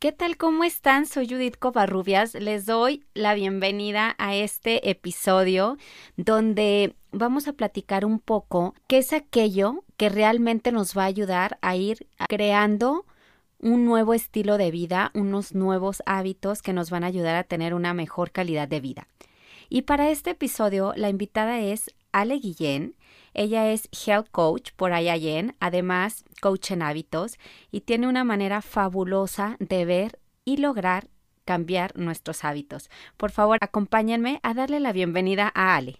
¿Qué tal? ¿Cómo están? Soy Judith Covarrubias. Les doy la bienvenida a este episodio donde vamos a platicar un poco qué es aquello que realmente nos va a ayudar a ir creando un nuevo estilo de vida, unos nuevos hábitos que nos van a ayudar a tener una mejor calidad de vida. Y para este episodio la invitada es Ale Guillén. Ella es Health Coach por IIN, además coach en hábitos y tiene una manera fabulosa de ver y lograr cambiar nuestros hábitos. Por favor, acompáñenme a darle la bienvenida a Ale.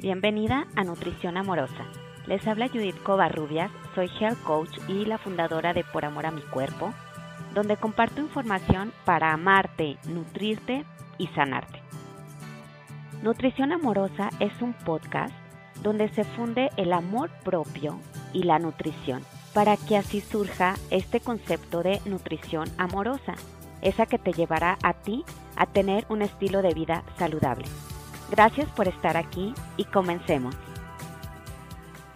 Bienvenida a Nutrición Amorosa. Les habla Judith Covarrubias, soy Health Coach y la fundadora de Por Amor a mi Cuerpo, donde comparto información para amarte, nutrirte y sanarte. Nutrición Amorosa es un podcast donde se funde el amor propio y la nutrición, para que así surja este concepto de nutrición amorosa, esa que te llevará a ti a tener un estilo de vida saludable. Gracias por estar aquí y comencemos.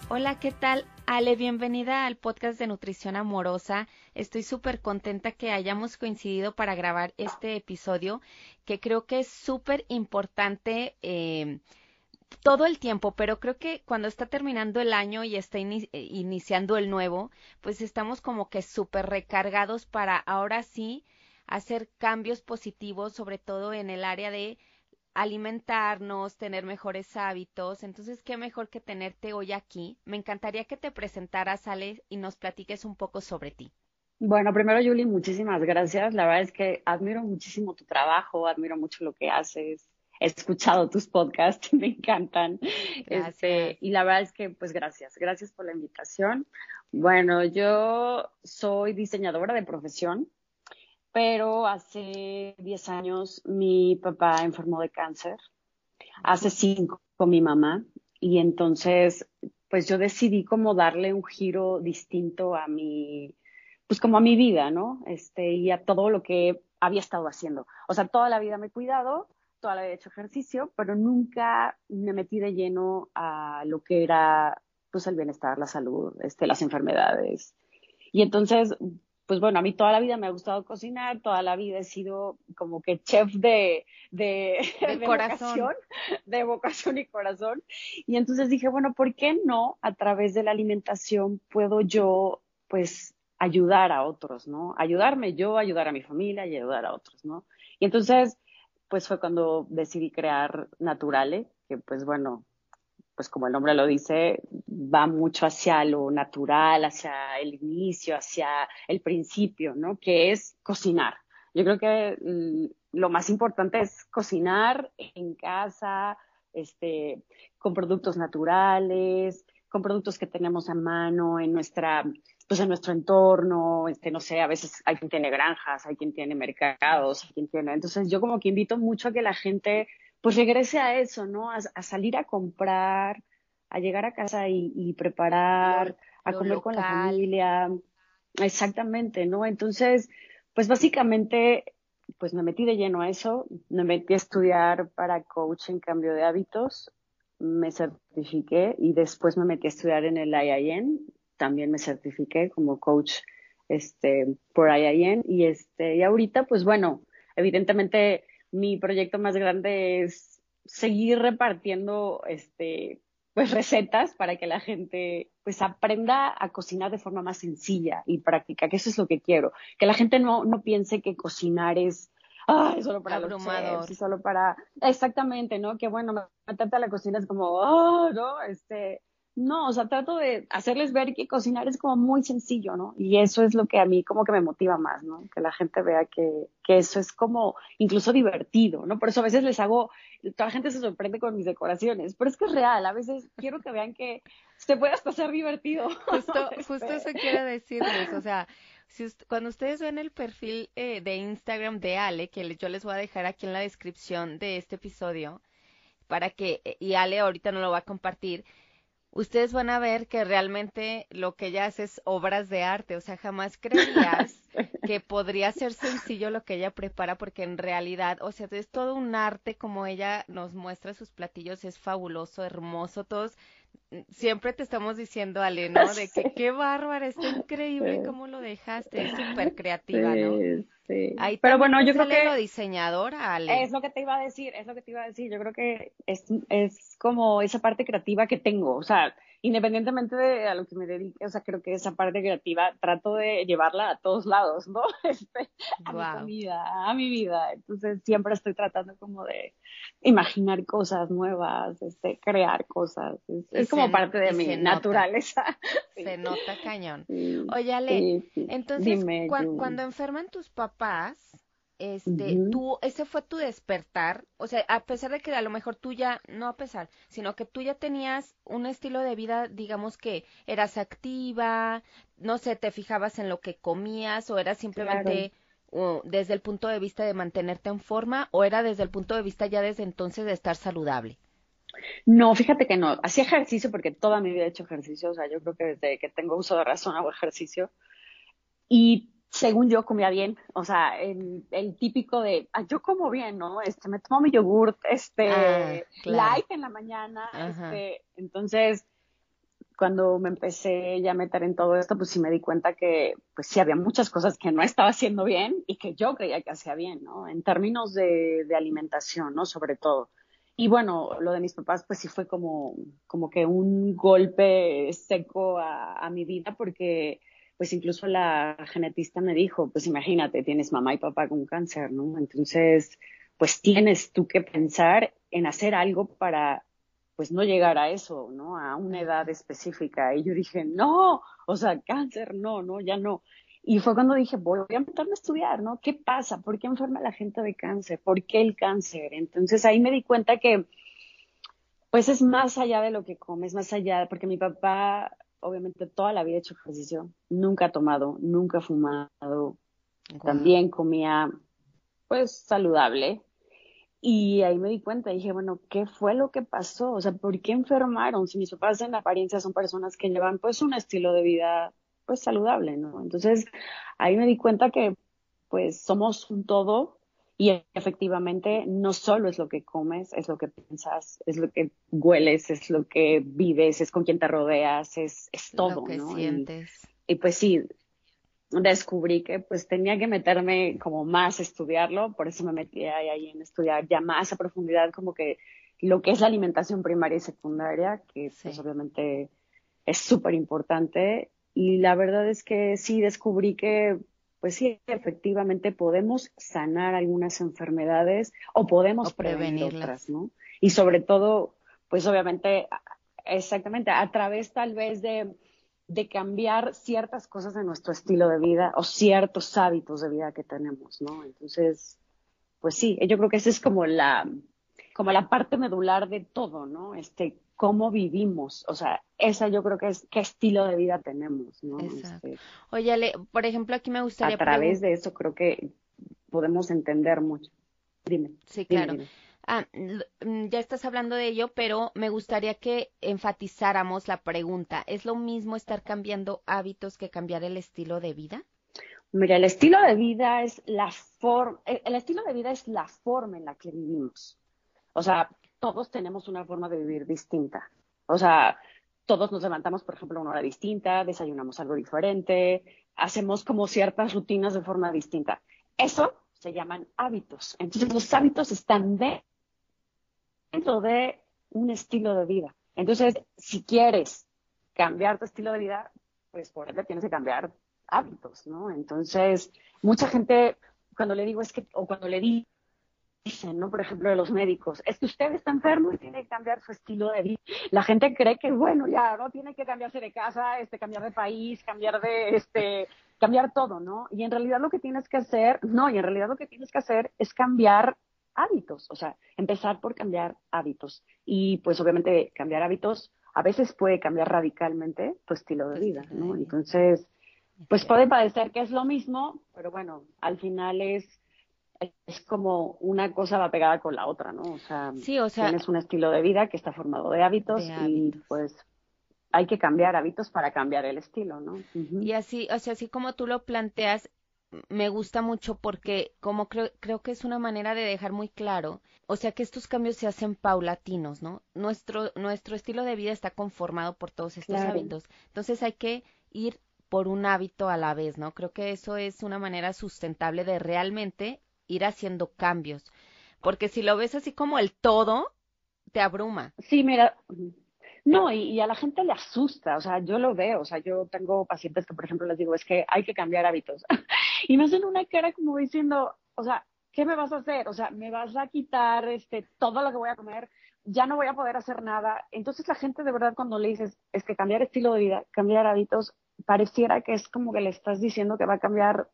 Hola, ¿qué tal? Ale, bienvenida al podcast de Nutrición Amorosa. Estoy súper contenta que hayamos coincidido para grabar este episodio, que creo que es súper importante eh, todo el tiempo, pero creo que cuando está terminando el año y está eh, iniciando el nuevo, pues estamos como que súper recargados para ahora sí hacer cambios positivos, sobre todo en el área de alimentarnos, tener mejores hábitos. Entonces, qué mejor que tenerte hoy aquí. Me encantaría que te presentaras, Ale, y nos platiques un poco sobre ti. Bueno, primero, Julie, muchísimas gracias. La verdad es que admiro muchísimo tu trabajo, admiro mucho lo que haces. He escuchado tus podcasts, me encantan. Este, y la verdad es que, pues, gracias. Gracias por la invitación. Bueno, yo soy diseñadora de profesión pero hace 10 años mi papá enfermó de cáncer, hace 5 con mi mamá, y entonces pues yo decidí como darle un giro distinto a mi, pues como a mi vida, ¿no? Este, y a todo lo que había estado haciendo. O sea, toda la vida me he cuidado, toda la vida he hecho ejercicio, pero nunca me metí de lleno a lo que era pues el bienestar, la salud, este, las enfermedades. Y entonces pues bueno, a mí toda la vida me ha gustado cocinar, toda la vida he sido como que chef de, de, vocación, de vocación y corazón. Y entonces dije, bueno, ¿por qué no a través de la alimentación puedo yo, pues, ayudar a otros, ¿no? Ayudarme yo, ayudar a mi familia y ayudar a otros, ¿no? Y entonces, pues fue cuando decidí crear Naturale, que pues bueno, pues como el nombre lo dice, va mucho hacia lo natural, hacia el inicio, hacia el principio, ¿no? Que es cocinar. Yo creo que mm, lo más importante es cocinar en casa, este, con productos naturales, con productos que tenemos a mano en nuestra, pues en nuestro entorno, este, no sé, a veces hay quien tiene granjas, hay quien tiene mercados, hay quien tiene. Entonces yo como que invito mucho a que la gente pues regrese a eso, ¿no? A, salir a comprar, a llegar a casa y, preparar, a comer con la familia. Exactamente, ¿no? Entonces, pues básicamente, pues me metí de lleno a eso, me metí a estudiar para coach en cambio de hábitos, me certifiqué y después me metí a estudiar en el IIN, también me certifiqué como coach este por IIN y este y ahorita pues bueno, evidentemente mi proyecto más grande es seguir repartiendo este pues recetas para que la gente pues aprenda a cocinar de forma más sencilla y práctica, que eso es lo que quiero, que la gente no, no piense que cocinar es ah, solo para Abrumador. los solo para exactamente, ¿no? Que bueno, me trata la cocina es como, oh, no, este, no, o sea, trato de hacerles ver que cocinar es como muy sencillo, ¿no? Y eso es lo que a mí como que me motiva más, ¿no? Que la gente vea que, que eso es como incluso divertido, ¿no? Por eso a veces les hago, toda la gente se sorprende con mis decoraciones, pero es que es real, a veces quiero que vean que se puede hasta ser divertido. Justo, justo eso quiero decirles, o sea, si cuando ustedes ven el perfil eh, de Instagram de Ale, que yo les voy a dejar aquí en la descripción de este episodio, para que, eh, y Ale ahorita no lo va a compartir, ustedes van a ver que realmente lo que ella hace es obras de arte, o sea, jamás creías que podría ser sencillo lo que ella prepara, porque en realidad, o sea, es todo un arte como ella nos muestra sus platillos, es fabuloso, hermoso, todos siempre te estamos diciendo, Ale, ¿no? De que qué bárbara, está increíble cómo lo dejaste, es súper creativa, ¿no? Sí. Ahí Pero bueno, yo creo que lo diseñadora, Ale. Es lo que te iba a decir, es lo que te iba a decir. Yo creo que es, es como esa parte creativa que tengo, o sea, independientemente de a lo que me dedique, o sea, creo que esa parte creativa trato de llevarla a todos lados, ¿no? Este, a mi comida, a mi vida. Entonces siempre estoy tratando como de imaginar cosas nuevas, este, crear cosas. Es, como parte de mi naturaleza. Se nota cañón. Oye, Ale, entonces cuando enferman tus papás, este, tú, ese fue tu despertar, o sea, a pesar de que a lo mejor tú ya, no a pesar, sino que tú ya tenías un estilo de vida, digamos que eras activa, no sé, te fijabas en lo que comías o era simplemente desde el punto de vista de mantenerte en forma o era desde el punto de vista ya desde entonces de estar saludable. No, fíjate que no. Hacía ejercicio porque toda mi vida he hecho ejercicio. O sea, yo creo que desde que tengo uso de razón hago ejercicio. Y según yo comía bien, o sea, el, el típico de, ah, yo como bien, ¿no? Este, me tomo mi yogurt, este, ah, light en la mañana, este, entonces, cuando me empecé ya a meter en todo esto, pues sí me di cuenta que, pues sí había muchas cosas que no estaba haciendo bien y que yo creía que hacía bien, ¿no? En términos de, de alimentación, ¿no? Sobre todo. Y bueno, lo de mis papás, pues sí fue como, como que un golpe seco a, a mi vida porque, pues incluso la genetista me dijo, pues imagínate, tienes mamá y papá con cáncer, ¿no? Entonces, pues tienes tú que pensar en hacer algo para, pues no llegar a eso, ¿no? A una edad específica. Y yo dije, no, o sea, cáncer, no, no, ya no. Y fue cuando dije, voy a meterme a estudiar, ¿no? ¿Qué pasa? ¿Por qué enferma la gente de cáncer? ¿Por qué el cáncer? Entonces ahí me di cuenta que, pues es más allá de lo que comes, más allá, porque mi papá obviamente toda la vida he hecho ejercicio, nunca he tomado, nunca he fumado, también comía pues saludable. Y ahí me di cuenta, dije, bueno, ¿qué fue lo que pasó? O sea, ¿por qué enfermaron? Si mis papás en apariencia son personas que llevan pues un estilo de vida pues saludable, ¿no? Entonces, ahí me di cuenta que pues somos un todo y efectivamente, no solo es lo que comes, es lo que piensas, es lo que hueles, es lo que vives, es con quien te rodeas, es, es todo, lo que ¿no? Sientes. Y, pues sí, descubrí que pues tenía que meterme como más a estudiarlo, por eso me metí ahí, en estudiar ya más a profundidad como que lo que es la alimentación primaria y secundaria, que pues obviamente es súper importante. Y la verdad es que sí descubrí que pues sí, efectivamente podemos sanar algunas enfermedades o podemos prevenir otras, ¿no? Y sobre todo, pues obviamente, exactamente, a través tal vez de, de cambiar ciertas cosas de nuestro estilo de vida o ciertos hábitos de vida que tenemos, ¿no? Entonces, pues sí, yo creo que esa es como la, como la parte medular de todo, ¿no? Este, cómo vivimos, o sea, esa yo creo que es qué estilo de vida tenemos, ¿no? Exacto. Este, Oye, por ejemplo, aquí me gustaría... A través de eso creo que podemos entender mucho. Dime. Sí, claro. Ah, mm, ya estás hablando de ello, pero me gustaría que enfatizáramos la pregunta. ¿Es lo mismo estar cambiando hábitos que cambiar el estilo de vida? Mira, el estilo de vida es la forma, el estilo de vida es la forma en la que vivimos. O sea, todos tenemos una forma de vivir distinta. O sea, todos nos levantamos, por ejemplo, a una hora distinta, desayunamos algo diferente, hacemos como ciertas rutinas de forma distinta. Eso se llaman hábitos. Entonces, los hábitos están dentro de un estilo de vida. Entonces, si quieres cambiar tu estilo de vida, pues por ende tienes que cambiar hábitos, ¿no? Entonces, mucha gente, cuando le digo es que, o cuando le digo, dicen, ¿no? Por ejemplo, de los médicos, es que usted está enfermo y tiene que cambiar su estilo de vida. La gente cree que, bueno, ya, ¿no? Tiene que cambiarse de casa, este, cambiar de país, cambiar de, este, cambiar todo, ¿no? Y en realidad lo que tienes que hacer, no, y en realidad lo que tienes que hacer es cambiar hábitos, o sea, empezar por cambiar hábitos. Y pues obviamente cambiar hábitos a veces puede cambiar radicalmente tu estilo de vida, ¿no? Entonces, pues puede parecer que es lo mismo, pero bueno, al final es es como una cosa va pegada con la otra, ¿no? O sea, tienes un estilo de vida que está formado de hábitos, y pues hay que cambiar hábitos para cambiar el estilo, ¿no? Y así, o sea, así como tú lo planteas, me gusta mucho porque como creo, creo que es una manera de dejar muy claro, o sea que estos cambios se hacen paulatinos, ¿no? Nuestro, nuestro estilo de vida está conformado por todos estos hábitos. Entonces hay que ir por un hábito a la vez, ¿no? Creo que eso es una manera sustentable de realmente ir haciendo cambios. Porque si lo ves así como el todo, te abruma. Sí, mira, no, y, a la gente le asusta, o sea, yo lo veo, o sea, yo tengo pacientes que, por ejemplo, les digo, es que hay que cambiar hábitos. y me hacen una cara como diciendo, o sea, ¿qué me vas a hacer? O sea, me vas a quitar este todo lo que voy a comer, ya no voy a poder hacer nada. Entonces la gente de verdad cuando le dices, es que cambiar estilo de vida, cambiar hábitos, pareciera que es como que le estás diciendo que va a cambiar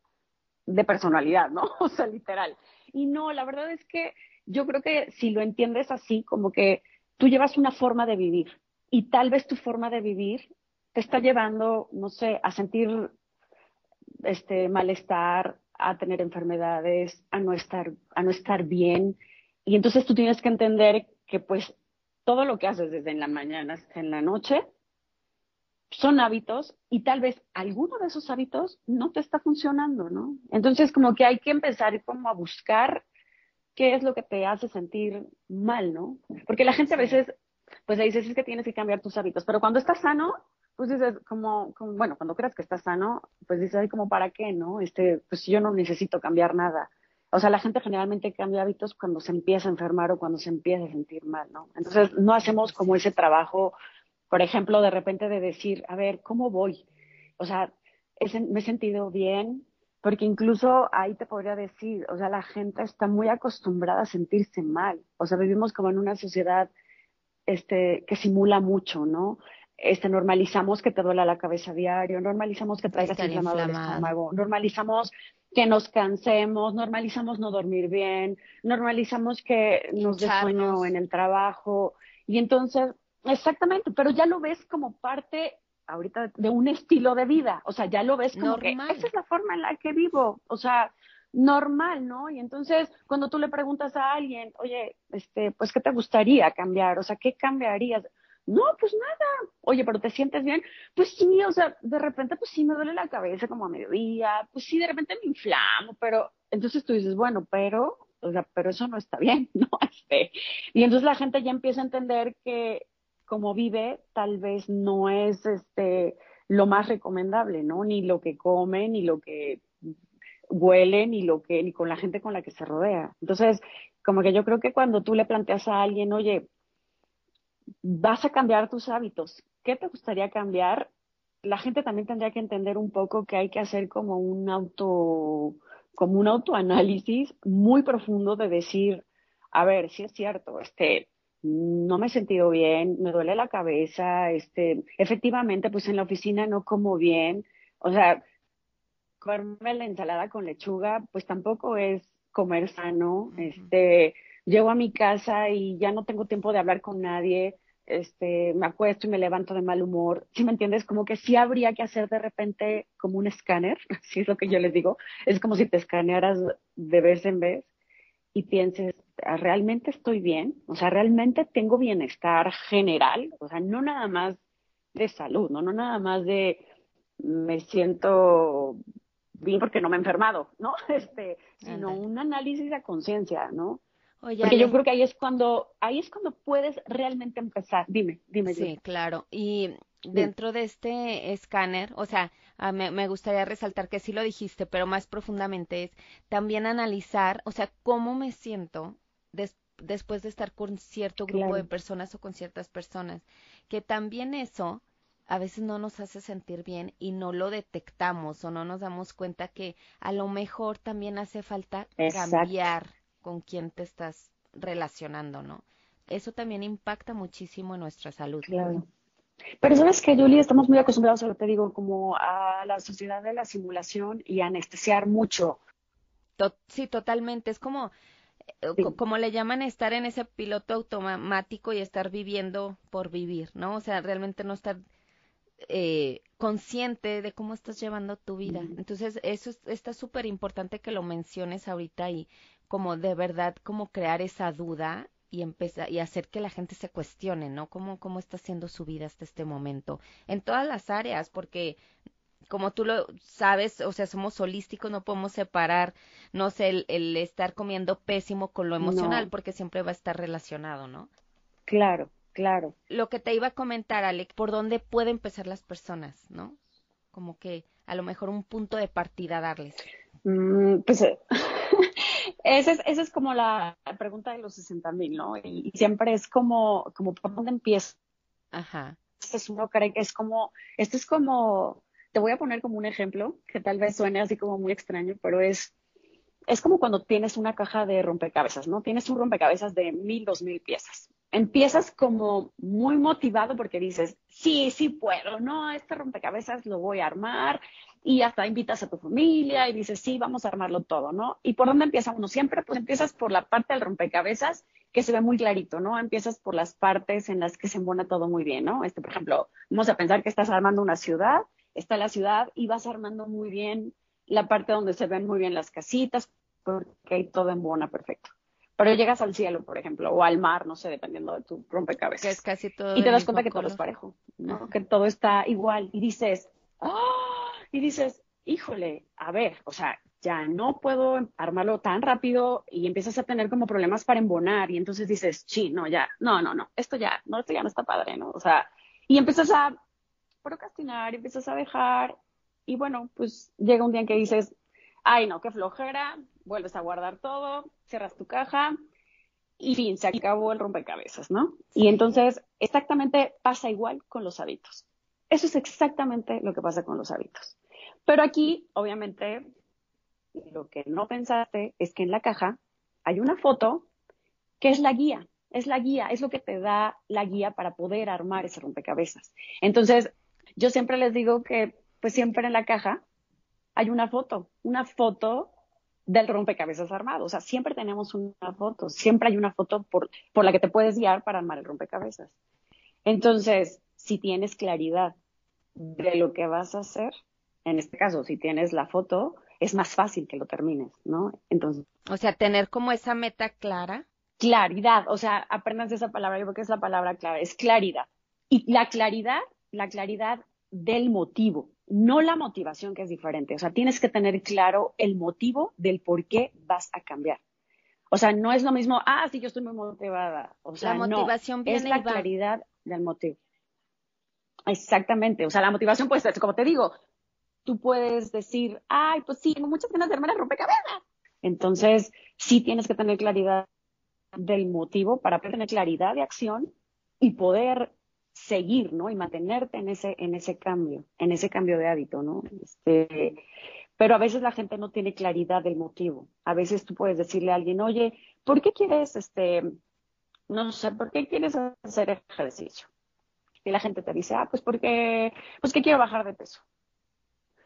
de personalidad, ¿no? O sea, literal. Y no, la verdad es que yo creo que si lo entiendes así, como que tú llevas una forma de vivir y tal vez tu forma de vivir te está llevando, no sé, a sentir este malestar, a tener enfermedades, a no estar, a no estar bien. Y entonces tú tienes que entender que pues todo lo que haces desde en la mañana hasta en la noche son hábitos y tal vez alguno de esos hábitos no te está funcionando, ¿no? Entonces como que hay que empezar como a buscar qué es lo que te hace sentir mal, ¿no? Porque la gente a veces pues le dices es que tienes que cambiar tus hábitos. Pero cuando estás sano, pues dices, como, bueno, cuando creas que estás sano, pues dices, ay, como, ¿para qué, no? Este, pues yo no necesito cambiar nada. O sea, la gente generalmente cambia hábitos cuando se empieza a enfermar o cuando se empieza a sentir mal, ¿no? Entonces, no hacemos como ese trabajo, por ejemplo, de repente de decir, a ver, ¿cómo voy? O sea, me he sentido bien, porque incluso ahí te podría decir, o sea, la gente está muy acostumbrada a sentirse mal. O sea, vivimos como en una sociedad este, que simula mucho, ¿no? Este, normalizamos que te duela la cabeza diario, normalizamos que traigas inflamado el estómago, normalizamos que nos cansemos, normalizamos no dormir bien, normalizamos que nos dé sueño en el trabajo. Y entonces, exactamente, pero ya lo ves como parte ahorita de un estilo de vida, o sea, ya lo ves como que esa es la forma en la que vivo, o sea, normal, ¿no? Y entonces, cuando tú le preguntas a alguien, oye, este, pues, ¿qué te gustaría cambiar? O sea, ¿qué cambiarías? No, pues nada. Oye, pero ¿te sientes bien? Pues sí, o sea, de repente, pues sí me duele la cabeza como a mediodía, pues sí, de repente me inflamo, pero entonces tú dices, bueno, pero, o sea, pero eso no está bien, ¿no? Este, y entonces la gente ya empieza a entender que como vive, tal vez no es, este, lo más recomendable, ¿no? Ni lo que come, ni lo que huele ni lo que ni con la gente con la que se rodea. Entonces, como que yo creo que cuando tú le planteas a alguien, oye, vas a cambiar tus hábitos, ¿qué te gustaría cambiar? La gente también tendría que entender un poco que hay que hacer como un auto como un autoanálisis muy profundo de decir, a ver, si es cierto, este no me he sentido bien, me duele la cabeza, este, efectivamente, pues en la oficina no como bien, o sea, comerme la ensalada con lechuga, pues tampoco es comer sano. Este, llego a mi casa y ya no tengo tiempo de hablar con nadie. Este, me acuesto y me levanto de mal humor. ¿Sí me entiendes? Como que sí habría que hacer de repente como un escáner, así es lo que yo les digo. Es como si te escanearas de vez en vez y pienses, ah, ¿realmente estoy bien? O sea, ¿realmente tengo bienestar general? O sea, no nada más de salud, ¿no? No nada más de me siento bien porque no me he enfermado, ¿no? Este, sino un análisis de conciencia, ¿no? Oye, porque yo creo que ahí es cuando, ahí es cuando puedes realmente empezar. Dime, dime. Sí, claro. Y dentro de este escáner, o sea, me, me, gustaría resaltar que sí lo dijiste, pero más profundamente es también analizar, o sea, cómo me siento después de estar con cierto grupo de personas o con ciertas personas. Que también eso a veces no nos hace sentir bien y no lo detectamos o no nos damos cuenta que a lo mejor también hace falta cambiar con quién te estás relacionando, ¿no? Eso también impacta muchísimo en nuestra salud. Claro. Pero sabes que, Julie, estamos muy acostumbrados, te digo, como a la sociedad de la simulación y a anestesiar mucho. sí, totalmente. Es como, eh, como le llaman estar en ese piloto automático y estar viviendo por vivir, ¿no? O sea, realmente no estar eh, consciente de cómo estás llevando tu vida. Entonces, eso está súper importante que lo menciones ahorita y como de verdad, como crear esa duda y empezar y hacer que la gente se cuestione, ¿no? Cómo, cómo está haciendo su vida hasta este momento, en todas las áreas, porque como tú lo sabes, o sea, somos holísticos, no podemos separar, no sé, el, estar comiendo pésimo con lo emocional, porque siempre va a estar relacionado, ¿no? Claro, claro. Lo que te iba a comentar, Alec, por dónde pueden empezar las personas, ¿no? Como que a lo mejor un punto de partida darles. Mm, pues esa, es, esa es como la pregunta de los 60 mil, ¿no? Y, siempre es como, como por dónde empieza. Ajá. Este uno cree que es como, esto es como, te voy a poner como un ejemplo que tal vez suene así como muy extraño, pero es, es como cuando tienes una caja de rompecabezas, ¿no? Tienes un rompecabezas de mil, dos mil piezas. Empiezas como muy motivado porque dices, sí, sí puedo, ¿no? Este rompecabezas lo voy a armar y hasta invitas a tu familia y dices, sí, vamos a armarlo todo, ¿no? ¿Y por dónde empieza uno? Siempre pues empiezas por la parte del rompecabezas que se ve muy clarito, ¿no? Empiezas por las partes en las que se embona todo muy bien, ¿no? Este, por ejemplo, vamos a pensar que estás armando una ciudad, está la ciudad y vas armando muy bien la parte donde se ven muy bien las casitas, porque hay todo embona perfecto. Pero llegas al cielo, por ejemplo, o al mar, no sé, dependiendo de tu rompecabezas. Que es casi todo. Y te das cuenta que todo es parejo, ¿no? Que todo está igual. Y dices, ¡ah! Y dices, híjole, a ver, o sea, ya no puedo armarlo tan rápido y empiezas a tener como problemas para embonar y entonces dices, sí, no, ya, no, no, no, esto ya, no, esto ya no está padre, ¿no? O sea, y empiezas a procrastinar, empiezas a dejar y bueno, pues llega un día en que dices, ay, no, qué flojera, vuelves a guardar todo, cierras tu caja y fin, se acabó el rompecabezas, ¿no? Y entonces exactamente pasa igual con los hábitos. Eso es exactamente lo que pasa con los hábitos. Pero aquí, obviamente, lo que no pensaste es que en la caja hay una foto que es la guía, es la guía, es lo que te da la guía para poder armar ese rompecabezas. Entonces, yo siempre les digo que, pues siempre en la caja hay una foto, una foto del rompecabezas armado. O sea, siempre tenemos una foto, siempre hay una foto por, por la que te puedes guiar para armar el rompecabezas. Entonces, si tienes claridad de lo que vas a hacer, en este caso, si tienes la foto, es más fácil que lo termines, ¿no? Entonces. O sea, tener como esa meta clara. Claridad, o sea, aprendas esa palabra, yo creo que es la palabra clave, es claridad. Y la claridad, la claridad del motivo, no la motivación que es diferente. O sea, tienes que tener claro el motivo del por qué vas a cambiar. O sea, no es lo mismo, ah, sí, yo estoy muy motivada. O sea, la motivación no, es la claridad del motivo. Exactamente. O sea, la motivación, pues, como te digo, tú puedes decir, ay, pues sí, tengo muchas ganas de armar el rompecabezas. Entonces, sí tienes que tener claridad del motivo para tener claridad de acción y poder seguir, ¿no? Y mantenerte en ese, en ese cambio, en ese cambio de hábito, ¿no? Este, pero a veces la gente no tiene claridad del motivo. A veces tú puedes decirle a alguien, oye, ¿por qué quieres, este, no sé, ¿por qué quieres hacer ejercicio? Y la gente te dice, ah, pues porque, pues que quiero bajar de peso.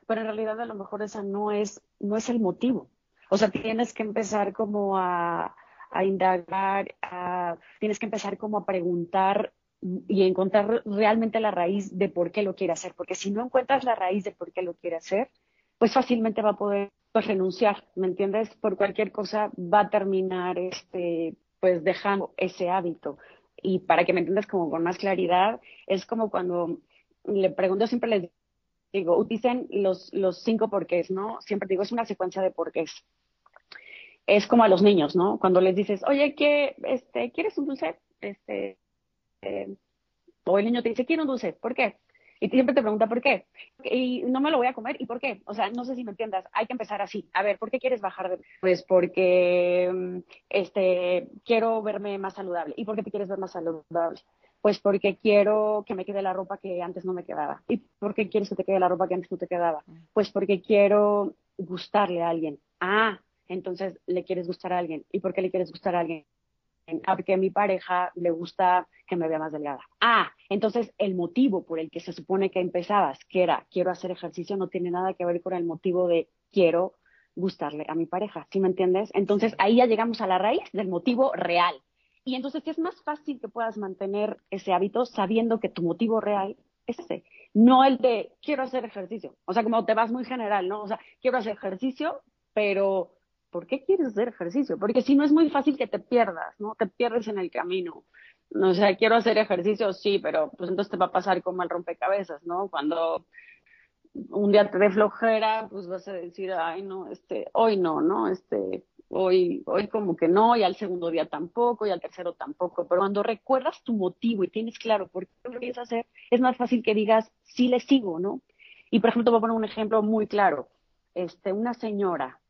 Pero en realidad a lo mejor esa no es, no es el motivo. O sea, tienes que empezar como a, a indagar, a, tienes que empezar como a preguntar y encontrar realmente la raíz de por qué lo quiere hacer. Porque si no encuentras la raíz de por qué lo quiere hacer, pues fácilmente va a poder pues, renunciar, ¿me entiendes? Por cualquier cosa va a terminar este, pues dejando ese hábito. Y para que me entiendas como con más claridad, es como cuando le pregunto, siempre les digo, utilicen los, los cinco porqués, ¿no? Siempre digo, es una secuencia de porqués. Es como a los niños, ¿no? Cuando les dices, oye, ¿qué, este, ¿quieres un dulce? Este, eh, o el niño te dice, quiero un dulce, ¿por qué? Y siempre te pregunta por qué. Y no me lo voy a comer, ¿y por qué? O sea, no sé si me entiendas, hay que empezar así. A ver, ¿por qué quieres bajar de Pues porque mm, este quiero verme más saludable. ¿Y por qué te quieres ver más saludable? Pues porque quiero que me quede la ropa que antes no me quedaba. ¿Y por qué quieres que te quede la ropa que antes no te quedaba? Pues porque quiero gustarle a alguien. Ah, entonces le quieres gustar a alguien. ¿Y por qué le quieres gustar a alguien? porque a mi pareja le gusta que me vea más delgada. Ah, entonces el motivo por el que se supone que empezabas, que era quiero hacer ejercicio, no tiene nada que ver con el motivo de quiero gustarle a mi pareja, ¿sí me entiendes? Entonces ahí ya llegamos a la raíz del motivo real. Y entonces es más fácil que puedas mantener ese hábito sabiendo que tu motivo real es ese, no el de quiero hacer ejercicio. O sea, como te vas muy general, ¿no? O sea, quiero hacer ejercicio, pero ¿por qué quieres hacer ejercicio? Porque si no es muy fácil que te pierdas, ¿no? Te pierdes en el camino. O sea, quiero hacer ejercicio, sí, pero pues entonces te va a pasar como el rompecabezas, ¿no? Cuando un día te dé flojera, pues vas a decir, ay, no, este, hoy no, ¿no? Este, hoy, hoy como que no, y al segundo día tampoco, y al tercero tampoco. Pero cuando recuerdas tu motivo y tienes claro por qué lo quieres hacer, es más fácil que digas, sí le sigo, ¿no? Y por ejemplo, te voy a poner un ejemplo muy claro. Este, una señora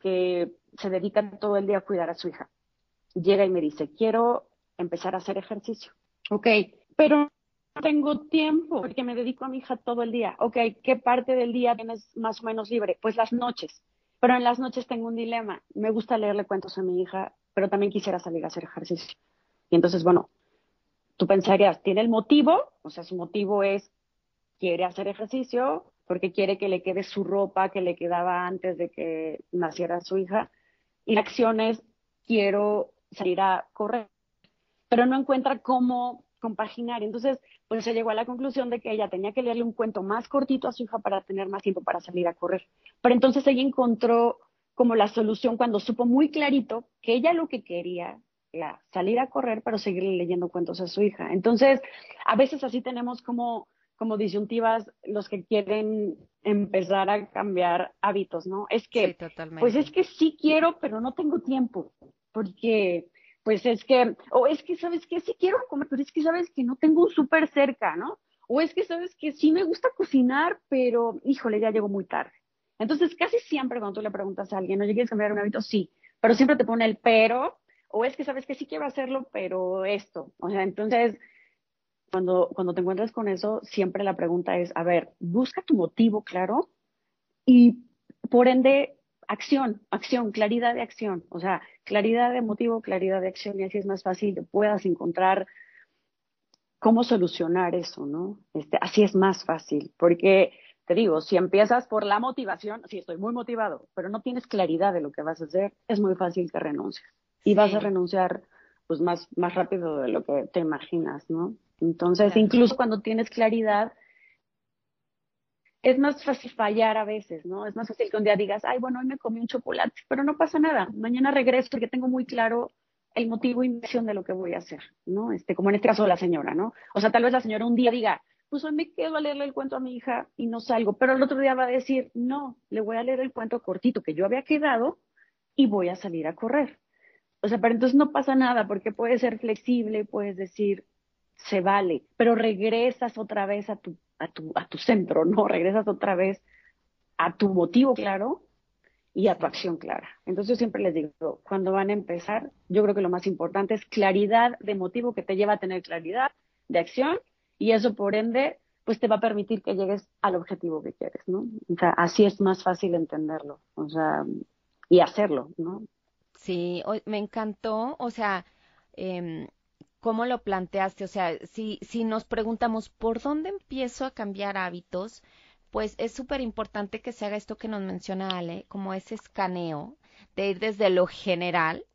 que se dedica todo el día a cuidar a su hija, llega y me dice, quiero empezar a hacer ejercicio. Ok, pero no tengo tiempo porque me dedico a mi hija todo el día. Ok, ¿qué parte del día tienes más o menos libre? Pues las noches. Pero en las noches tengo un dilema. Me gusta leerle cuentos a mi hija, pero también quisiera salir a hacer ejercicio. Y entonces, bueno, tú pensarías, ¿tiene el motivo? O sea, su motivo es, quiere hacer ejercicio porque quiere que le quede su ropa que le quedaba antes de que naciera su hija. Y la acción es, quiero salir a correr. Pero no encuentra cómo compaginar. Entonces, pues se llegó a la conclusión de que ella tenía que leerle un cuento más cortito a su hija para tener más tiempo para salir a correr. Pero entonces ella encontró como la solución cuando supo muy clarito que ella lo que quería era salir a correr, pero seguir leyendo cuentos a su hija. Entonces, a veces así tenemos como, como disyuntivas los que quieren empezar a cambiar hábitos, ¿no? Es que, pues es que sí quiero, pero no tengo tiempo, porque pues es que, o es que sabes que sí quiero comer, pero es que sabes que no tengo un súper cerca, ¿no? O es que sabes que sí me gusta cocinar, pero híjole, ya llego muy tarde. Entonces, casi siempre cuando tú le preguntas a alguien, ¿no quieres cambiar un hábito? Sí, pero siempre te pone el pero, o es que sabes que sí quiero hacerlo, pero esto. O sea, entonces, cuando, cuando te encuentras con eso, siempre la pregunta es, a ver, busca tu motivo claro y por ende, acción, acción, claridad de acción. O sea, claridad de motivo, claridad de acción, y así es más fácil que puedas encontrar cómo solucionar eso, ¿no? Este, así es más fácil, porque te digo, si empiezas por la motivación, sí, estoy muy motivado, pero no tienes claridad de lo que vas a hacer, es muy fácil que renuncies. Y vas a renunciar pues más, más rápido de lo que te imaginas, ¿no? Entonces, incluso cuando tienes claridad, es más fácil fallar a veces, ¿no? Es más fácil que un día digas, ay, bueno, hoy me comí un chocolate, pero no pasa nada. Mañana regreso porque tengo muy claro el motivo y misión de lo que voy a hacer, ¿no? Este, como en este caso la señora, ¿no? O sea, tal vez la señora un día diga, pues hoy me quedo a leerle el cuento a mi hija y no salgo, pero el otro día va a decir, no, le voy a leer el cuento cortito que yo había quedado y voy a salir a correr. O sea, pero entonces no pasa nada porque puedes ser flexible, puedes decir, se vale, pero regresas otra vez a tu a tu, a tu centro, ¿no? Regresas otra vez a tu motivo claro y a tu acción clara. Entonces yo siempre les digo, cuando van a empezar, yo creo que lo más importante es claridad de motivo que te lleva a tener claridad de acción y eso por ende pues te va a permitir que llegues al objetivo que quieres, ¿no? O sea, así es más fácil entenderlo, o sea, y hacerlo, ¿no? Sí, me encantó, o sea, eh, cómo lo planteaste, o sea, si, si nos preguntamos por dónde empiezo a cambiar hábitos, pues es súper importante que se haga esto que nos menciona Ale, como ese escaneo, de ir desde lo general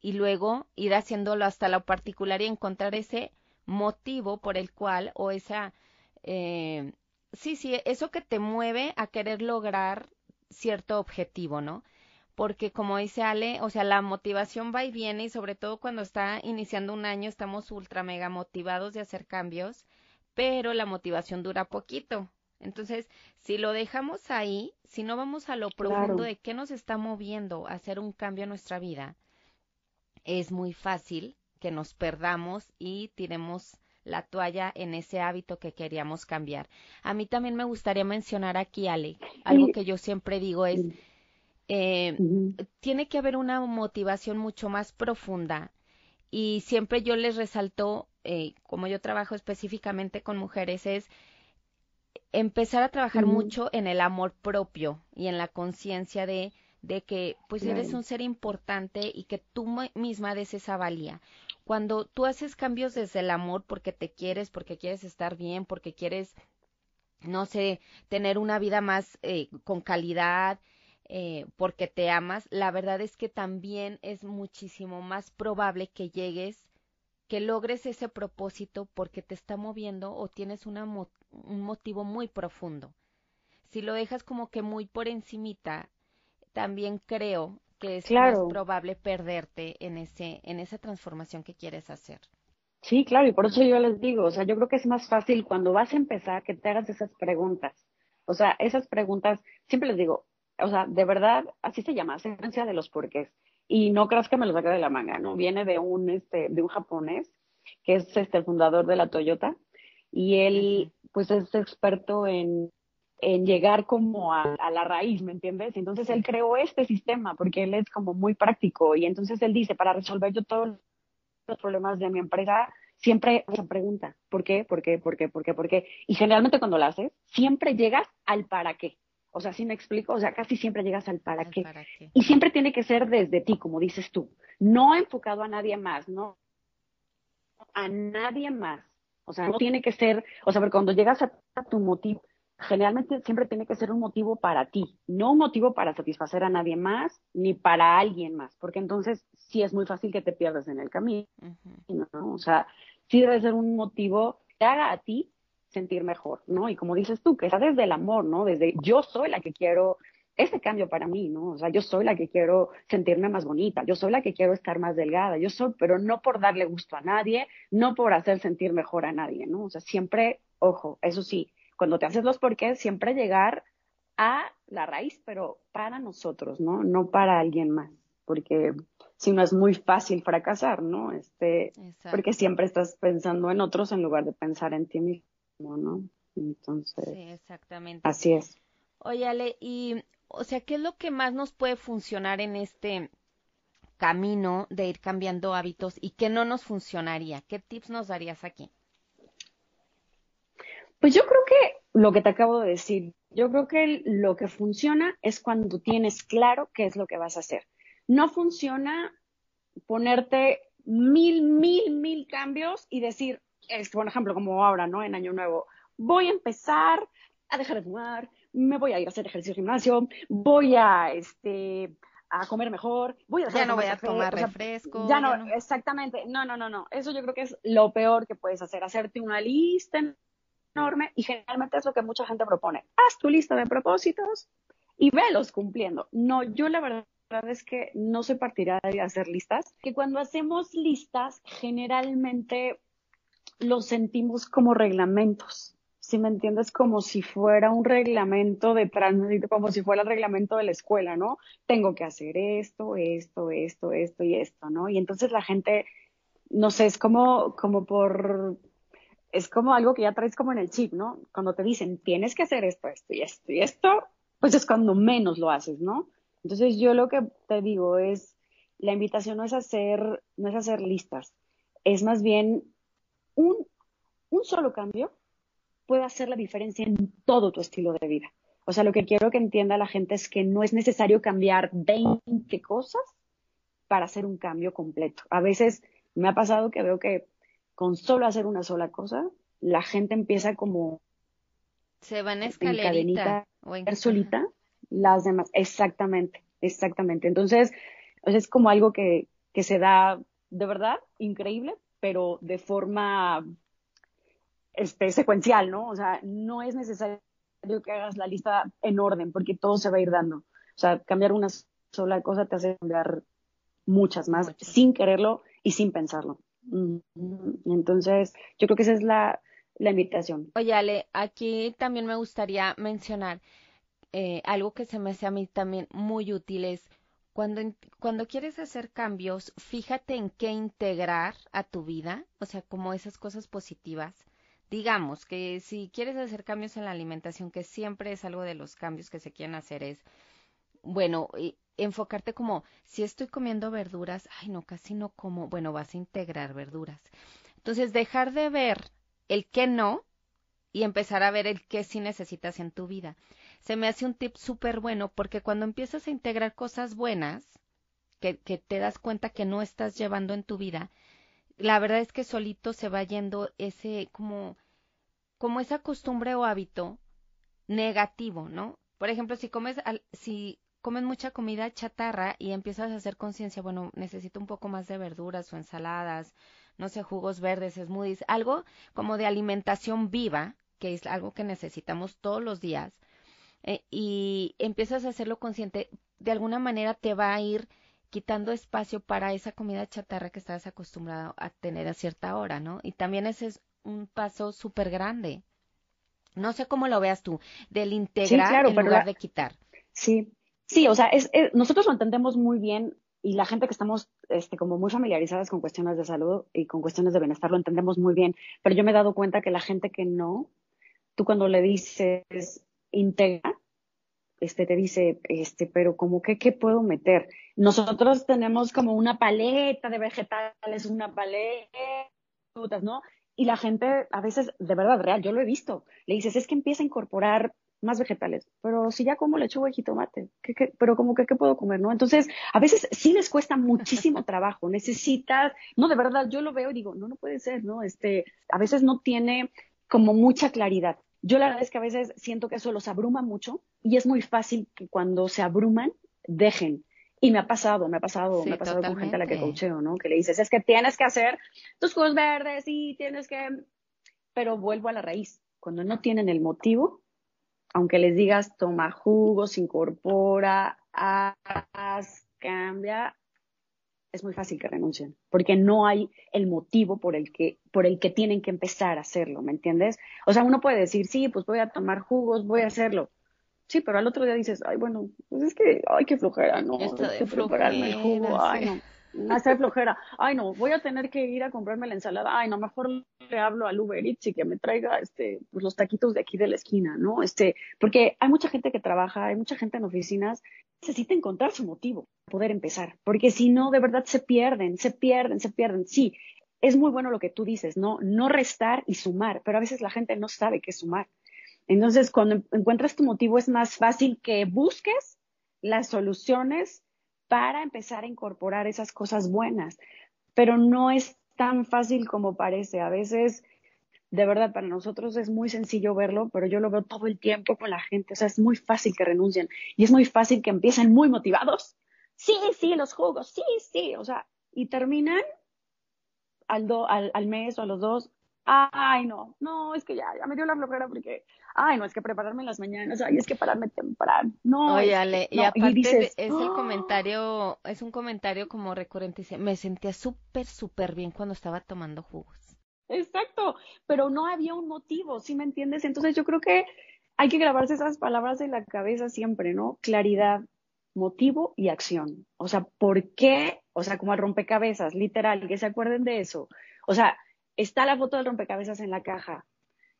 y luego ir haciéndolo hasta lo particular y encontrar ese motivo por el cual o esa, eh, sí, sí, eso que te mueve a querer lograr cierto objetivo, ¿no? Porque como dice Ale, o sea, la motivación va y viene y sobre todo cuando está iniciando un año estamos ultra mega motivados de hacer cambios, pero la motivación dura poquito. Entonces, si lo dejamos ahí, si no vamos a lo profundo de qué nos está moviendo a hacer un cambio en nuestra vida, es muy fácil que nos perdamos y tiremos la toalla en ese hábito que queríamos cambiar. A mí también me gustaría mencionar aquí, Ale, algo que yo siempre digo es, eh, tiene que haber una motivación mucho más profunda y siempre yo les resalto, eh, como yo trabajo específicamente con mujeres, es empezar a trabajar mucho en el amor propio y en la conciencia de, de que pues eres un ser importante y que tú misma des esa valía. Cuando tú haces cambios desde el amor porque te quieres, porque quieres estar bien, porque quieres, no sé, tener una vida más eh, con calidad, eh, porque te amas, la verdad es que también es muchísimo más probable que llegues, que logres ese propósito porque te está moviendo o tienes una un motivo muy profundo. Si lo dejas como que muy por encimita, también creo que es más probable perderte en ese en esa transformación que quieres hacer. Sí, claro, y por eso yo les digo, o sea, yo creo que es más fácil cuando vas a empezar que te hagas esas preguntas O sea, esas preguntas, siempre les digo, o sea, de verdad, así se llama, esencia de los porqués. Y no creas que me lo saque de la manga, ¿no? Viene de un, este, de un japonés, que es este, el fundador de la Toyota, y él, pues, es experto en, en llegar como a, a, la raíz, ¿me entiendes? Entonces él creó este sistema porque él es como muy práctico y entonces él dice, para resolver yo todos los problemas de mi empresa, siempre se pregunta, ¿por qué? ¿Por qué? ¿Por qué? ¿Por qué? ¿Por qué? Y generalmente cuando lo haces, siempre llegas al para qué. O sea, si me explico, o sea, casi siempre llegas al para, qué. Y siempre tiene que ser desde ti, como dices tú, no enfocado a nadie más, no a nadie más. O sea, no tiene que ser, o sea, porque cuando llegas a, tu motivo, generalmente siempre tiene que ser un motivo para ti, no un motivo para satisfacer a nadie más ni para alguien más, porque entonces sí es muy fácil que te pierdas en el camino, ¿no? O sea, sí debe ser un motivo que haga a ti sentir mejor, ¿no? Y como dices tú, que está desde el amor, ¿no? Desde yo soy la que quiero ese cambio para mí, ¿no? O sea, yo soy la que quiero sentirme más bonita, yo soy la que quiero estar más delgada, yo soy, pero no por darle gusto a nadie, no por hacer sentir mejor a nadie, ¿no? O sea, siempre, ojo, eso sí, cuando te haces los porqués, siempre llegar a la raíz, pero para nosotros, ¿no? No para alguien más, porque si no es muy fácil fracasar, ¿no? Este, porque siempre estás pensando en otros en lugar de pensar en ti mismo. ¿No? Entonces. Sí, exactamente. Así es. Oye, Ale, y, o sea, ¿qué es lo que más nos puede funcionar en este camino de ir cambiando hábitos y qué no nos funcionaría? ¿Qué tips nos darías aquí? Pues yo creo que lo que te acabo de decir, yo creo que lo que funciona es cuando tienes claro qué es lo que vas a hacer. No funciona ponerte mil, mil, mil cambios y decir, es, por ejemplo, como ahora, ¿no? En Año Nuevo, voy a empezar a dejar de fumar, me voy a ir a hacer ejercicio gimnasio, voy a, este, a comer mejor, voy a ya no voy a tomar refresco. ya, no, exactamente, no, no, no, no, eso yo creo que es lo peor que puedes hacer, hacerte una lista enorme y generalmente es lo que mucha gente propone, haz tu lista de propósitos y velos cumpliendo. No, yo la verdad es que no soy partidaria de hacer listas, que cuando hacemos listas generalmente lo sentimos como reglamentos. Si me entiendes, como si fuera un reglamento de tránsito, como si fuera el reglamento de la escuela, ¿no? Tengo que hacer esto, esto, esto, esto y esto, ¿no? Y entonces la gente, no sé, es como, como por, es como algo que ya traes como en el chip, ¿no? Cuando te dicen, tienes que hacer esto, esto y esto y esto, pues es cuando menos lo haces, ¿no? Entonces yo lo que te digo es, la invitación no es hacer, no es hacer listas, es más bien un, un solo cambio puede hacer la diferencia en todo tu estilo de vida. O sea, lo que quiero que entienda la gente es que no es necesario cambiar 20 cosas para hacer un cambio completo. A veces me ha pasado que veo que con solo hacer una sola cosa, la gente empieza como se van escalerita o en solita las demás. Exactamente, exactamente. Entonces, es como algo que, que se da de verdad increíble, pero de forma este, secuencial, ¿no? O sea, no es necesario que hagas la lista en orden, porque todo se va a ir dando. O sea, cambiar una sola cosa te hace cambiar muchas más sin quererlo y sin pensarlo. Entonces, yo creo que esa es la, la invitación. Oye, Ale, aquí también me gustaría mencionar eh, algo que se me hace a mí también muy útil es cuando, cuando quieres hacer cambios, fíjate en qué integrar a tu vida, o sea, como esas cosas positivas. Digamos que si quieres hacer cambios en la alimentación, que siempre es algo de los cambios que se quieren hacer, es, bueno, enfocarte como, si estoy comiendo verduras, ay, no, casi no como, bueno, vas a integrar verduras. Entonces, dejar de ver el que no y empezar a ver el que sí necesitas en tu vida se me hace un tip súper bueno porque cuando empiezas a integrar cosas buenas, que, que te das cuenta que no estás llevando en tu vida, la verdad es que solito se va yendo ese como, como esa costumbre o hábito negativo, ¿no? Por ejemplo, si comes, si comes mucha comida chatarra y empiezas a hacer conciencia, bueno, necesito un poco más de verduras o ensaladas, no sé, jugos verdes, smoothies, algo como de alimentación viva, que es algo que necesitamos todos los días, eh, y empiezas a hacerlo consciente, de alguna manera te va a ir quitando espacio para esa comida chatarra que estabas acostumbrado a tener a cierta hora, ¿no? Y también ese es un paso súper grande. No sé cómo lo veas tú, del integrar en lugar de quitar. Sí, sí, o sea, es, nosotros lo entendemos muy bien y la gente que estamos este, como muy familiarizadas con cuestiones de salud y con cuestiones de bienestar lo entendemos muy bien, pero yo me he dado cuenta que la gente que no, tú cuando le dices integra, este te dice, este, pero como que, ¿qué puedo meter? Nosotros tenemos como una paleta de vegetales, una paleta de frutas, ¿no? Y la gente, a veces, de verdad, real, yo lo he visto, le dices, es que empieza a incorporar más vegetales, pero si ya como lechuga y jitomate, ¿qué, qué, pero como que, ¿qué puedo comer, no? Entonces, a veces sí les cuesta muchísimo trabajo, necesitas, no, de verdad, yo lo veo y digo, no, no puede ser, ¿no? Este, a veces no tiene como mucha claridad. Yo la verdad es que a veces siento que eso los abruma mucho y es muy fácil que cuando se abruman, dejen. Y me ha pasado, me ha pasado, me ha pasado con gente a la que coacheo, ¿no? Que le dices, es que tienes que hacer tus jugos verdes y tienes que... Pero vuelvo a la raíz. Cuando no tienen el motivo, aunque les digas toma jugos, incorpora, haz, cambia, es muy fácil que renuncien, porque no hay el motivo por el que, por el que tienen que empezar a hacerlo, ¿me entiendes? O sea, uno puede decir, sí, pues voy a tomar jugos, voy a hacerlo. Sí, pero al otro día dices, ay, bueno, pues es que, ay, qué flojera, ¿no? Esto de prepararme el jugo, ay, no hacer flojera. Ay, no, voy a tener que ir a comprarme la ensalada. Ay, no, mejor le hablo al Uber Eats y que me traiga este, pues, los taquitos de aquí de la esquina, ¿no? Este, porque hay mucha gente que trabaja, hay mucha gente en oficinas, necesita encontrar su motivo poder empezar, porque si no, de verdad se pierden, se pierden, se pierden. Sí, es muy bueno lo que tú dices, ¿no? No restar y sumar, pero a veces la gente no sabe qué sumar. Entonces, cuando encuentras tu motivo es más fácil que busques las soluciones para empezar a incorporar esas cosas buenas. Pero no es tan fácil como parece. A veces, de verdad, para nosotros es muy sencillo verlo, pero yo lo veo todo el tiempo con la gente. O sea, es muy fácil que renuncien y es muy fácil que empiecen muy motivados. Sí, sí, los jugos, sí, sí. O sea, y terminan al, al, al mes o a los dos ay, no, no, es que ya, ya me dio la flojera porque, ay, no, es que prepararme en las mañanas, ay, es que pararme temprano, no. Oye, y aparte es el ¡Ah! comentario, es un comentario como recurrente, dice, me sentía súper, súper bien cuando estaba tomando jugos. Exacto, pero no había un motivo, ¿sí me entiendes? Entonces yo creo que hay que grabarse esas palabras en la cabeza siempre, ¿no? Claridad, motivo y acción. O sea, ¿por qué? O sea, como al rompecabezas, literal, que se acuerden de eso. O sea, está la foto del rompecabezas en la caja.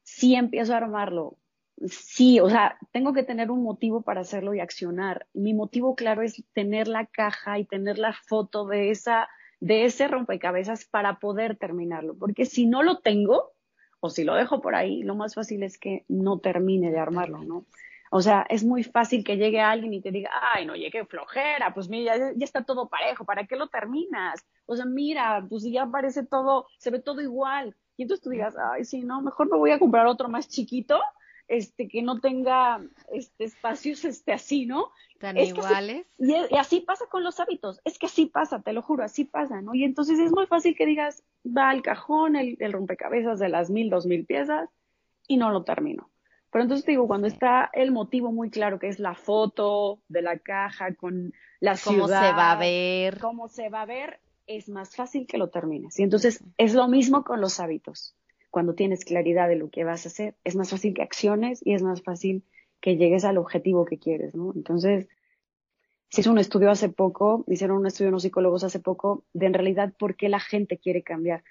Sí empiezo a armarlo. Sí, o sea, tengo que tener un motivo para hacerlo y accionar. Mi motivo claro es tener la caja y tener la foto de esa de ese rompecabezas para poder terminarlo, porque si no lo tengo o si lo dejo por ahí, lo más fácil es que no termine de armarlo, ¿no? O sea, es muy fácil que llegue alguien y te diga, ay, no, llegue flojera, pues mira, ya, está todo parejo, ¿para qué lo terminas? O sea, mira, pues ya parece todo, se ve todo igual. Y entonces tú digas, ay, sí, no, mejor me voy a comprar otro más chiquito, este, que no tenga este, espacios este, así, ¿no? Tan iguales. y, así pasa con los hábitos, es que así pasa, te lo juro, así pasa, ¿no? Y entonces es muy fácil que digas, va al cajón el, el rompecabezas de las mil, dos mil piezas y no lo termino. Pero entonces digo, cuando está el motivo muy claro, que es la foto de la caja con la ciudad. Cómo se va a ver. Cómo se va a ver, es más fácil que lo termines. Y entonces es lo mismo con los hábitos. Cuando tienes claridad de lo que vas a hacer, es más fácil que acciones y es más fácil que llegues al objetivo que quieres, ¿no? Entonces, se hizo un estudio hace poco, hicieron un estudio unos psicólogos hace poco, de en realidad por qué la gente quiere cambiar.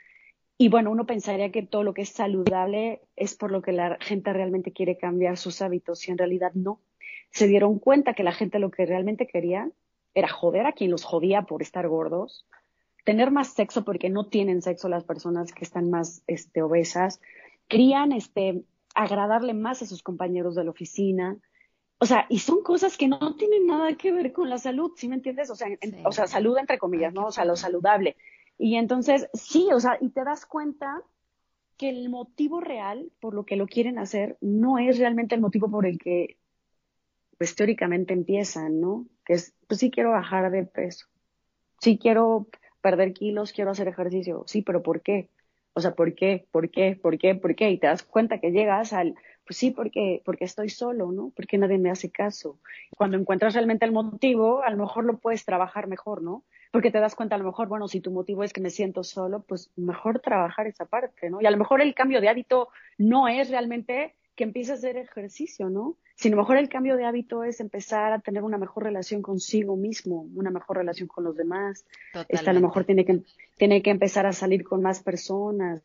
Y bueno, uno pensaría que todo lo que es saludable es por lo que la gente realmente quiere cambiar sus hábitos y en realidad no. Se dieron cuenta que la gente lo que realmente quería era joder a quien los jodía por estar gordos, tener más sexo porque no tienen sexo las personas que están más este, obesas, querían este, agradarle más a sus compañeros de la oficina. O sea, y son cosas que no tienen nada que ver con la salud, ¿sí me entiendes? O sea, o sea salud entre comillas, ¿no? O sea, lo saludable. Y entonces, sí, o sea, y te das cuenta que el motivo real por lo que lo quieren hacer no es realmente el motivo por el que, pues teóricamente empiezan, ¿no? Que es, pues sí quiero bajar de peso, sí quiero perder kilos, quiero hacer ejercicio, sí, pero ¿por qué? O sea, ¿por qué? ¿Por qué? ¿Por qué? ¿Por qué? Y te das cuenta que llegas al, pues sí, porque, porque estoy solo, ¿no? Porque nadie me hace caso. Cuando encuentras realmente el motivo, a lo mejor lo puedes trabajar mejor, ¿no? Porque te das cuenta a lo mejor, bueno, si tu motivo es que me siento solo, pues mejor trabajar esa parte, ¿no? Y a lo mejor el cambio de hábito no es realmente que empiece a hacer ejercicio, ¿no? Si a lo mejor el cambio de hábito es empezar a tener una mejor relación consigo mismo, una mejor relación con los demás, este, a lo mejor tiene que, tiene que empezar a salir con más personas,